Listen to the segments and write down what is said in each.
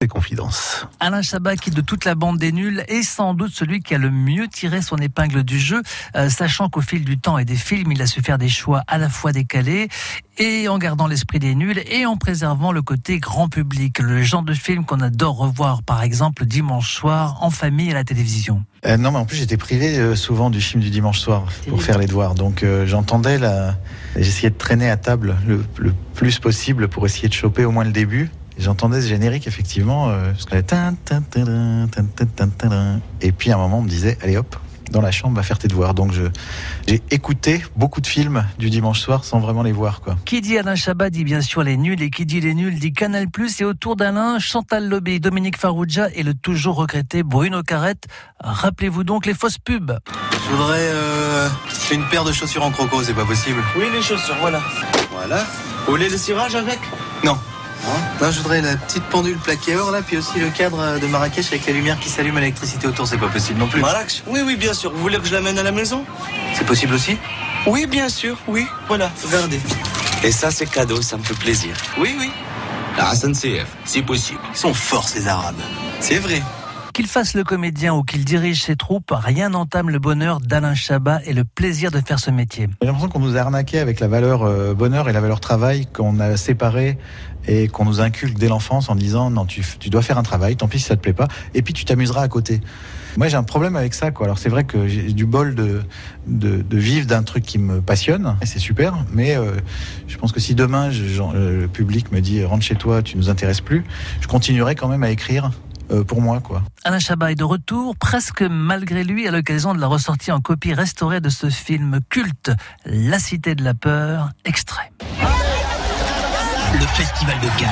des confidences. Alain Chabat, qui de toute la bande des nuls, est sans doute celui qui a le mieux tiré son épingle du jeu, euh, sachant qu'au fil du temps et des films, il a su faire des choix à la fois décalés et en gardant l'esprit des nuls et en préservant le côté grand public, le genre de film qu'on adore revoir, par exemple dimanche soir en famille à la télévision. Euh, non, mais en plus j'étais privé euh, souvent du film du dimanche soir pour faire les devoirs, donc j'entendais la, j'essayais de traîner à table le, le plus possible pour essayer de choper au moins le début. J'entendais ce générique effectivement, euh, parce que et puis à un moment on me disait allez hop dans la chambre va faire tes devoirs. Donc j'ai écouté beaucoup de films du dimanche soir sans vraiment les voir quoi. Qui dit Alain Chabat dit bien sûr les nuls et qui dit les nuls dit Canal Plus et autour d'Alain Chantal Lobby, Dominique Farrugia et le toujours regretté Bruno Carrette. Rappelez-vous donc les fausses pubs. Je voudrais euh, une paire de chaussures en croco, c'est pas possible. Oui, les chaussures, voilà. Voilà. Vous voulez le cirage avec? Non. Non, je voudrais la petite pendule plaquée or là, puis aussi le cadre de Marrakech avec la lumière qui s'allume à l'électricité autour, c'est pas possible non plus. Marrakech Oui, oui, bien sûr. Vous voulez que je l'amène à la maison? C'est possible aussi? Oui, bien sûr, oui. Voilà, regardez. Et ça, c'est cadeau, ça me fait plaisir. Oui, oui. La SNCF, c'est possible. Ils sont forts ces Arabes. C'est vrai. Qu'il fasse le comédien ou qu'il dirige ses troupes, rien n'entame le bonheur d'Alain Chabat et le plaisir de faire ce métier. J'ai l'impression qu'on nous a arnaqué avec la valeur euh, bonheur et la valeur travail qu'on a séparé et qu'on nous inculque dès l'enfance en disant non tu, tu dois faire un travail, tant pis si ça te plaît pas, et puis tu t'amuseras à côté. Moi j'ai un problème avec ça quoi. Alors c'est vrai que j'ai du bol de, de, vivre d'un truc qui me passionne, et c'est super, mais euh, je pense que si demain le public me dit rentre chez toi, tu nous intéresses plus, je continuerai quand même à écrire pour moi quoi. Alain Chabat est de retour, presque malgré lui, à l'occasion de la ressortie en copie restaurée de ce film culte, La Cité de la Peur, extrait. le Festival de Cannes.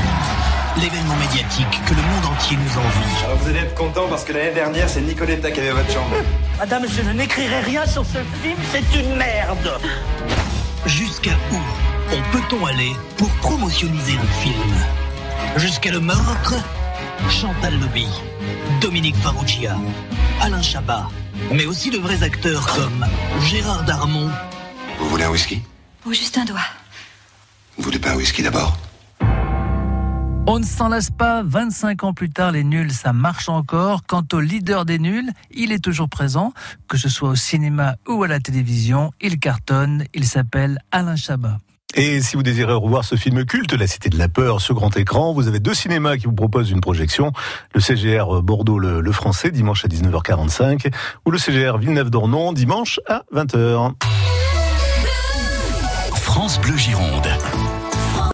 L'événement médiatique que le monde entier nous envie. Alors vous allez être content parce que l'année dernière, c'est Nicoletta qui avait votre chambre. Madame, je ne n'écrirai rien sur ce film, c'est une merde Jusqu'à où on peut-on aller pour promotionnaliser le film? Jusqu'à le meurtre? Chantal Lobby, Dominique Farrugia, Alain Chabat, mais aussi de vrais acteurs comme Gérard Darmon, Vous voulez un whisky? Ou juste un doigt. Vous voulez pas un whisky d'abord? On ne s'en lasse pas, 25 ans plus tard, les nuls, ça marche encore. Quant au leader des nuls, il est toujours présent, que ce soit au cinéma ou à la télévision, il cartonne, il s'appelle Alain Chabat. Et si vous désirez revoir ce film culte, La Cité de la Peur, sur grand écran, vous avez deux cinémas qui vous proposent une projection. Le CGR Bordeaux le, le Français, dimanche à 19h45, ou le CGR Villeneuve-d'Ornon, dimanche à 20h. France Bleu Gironde.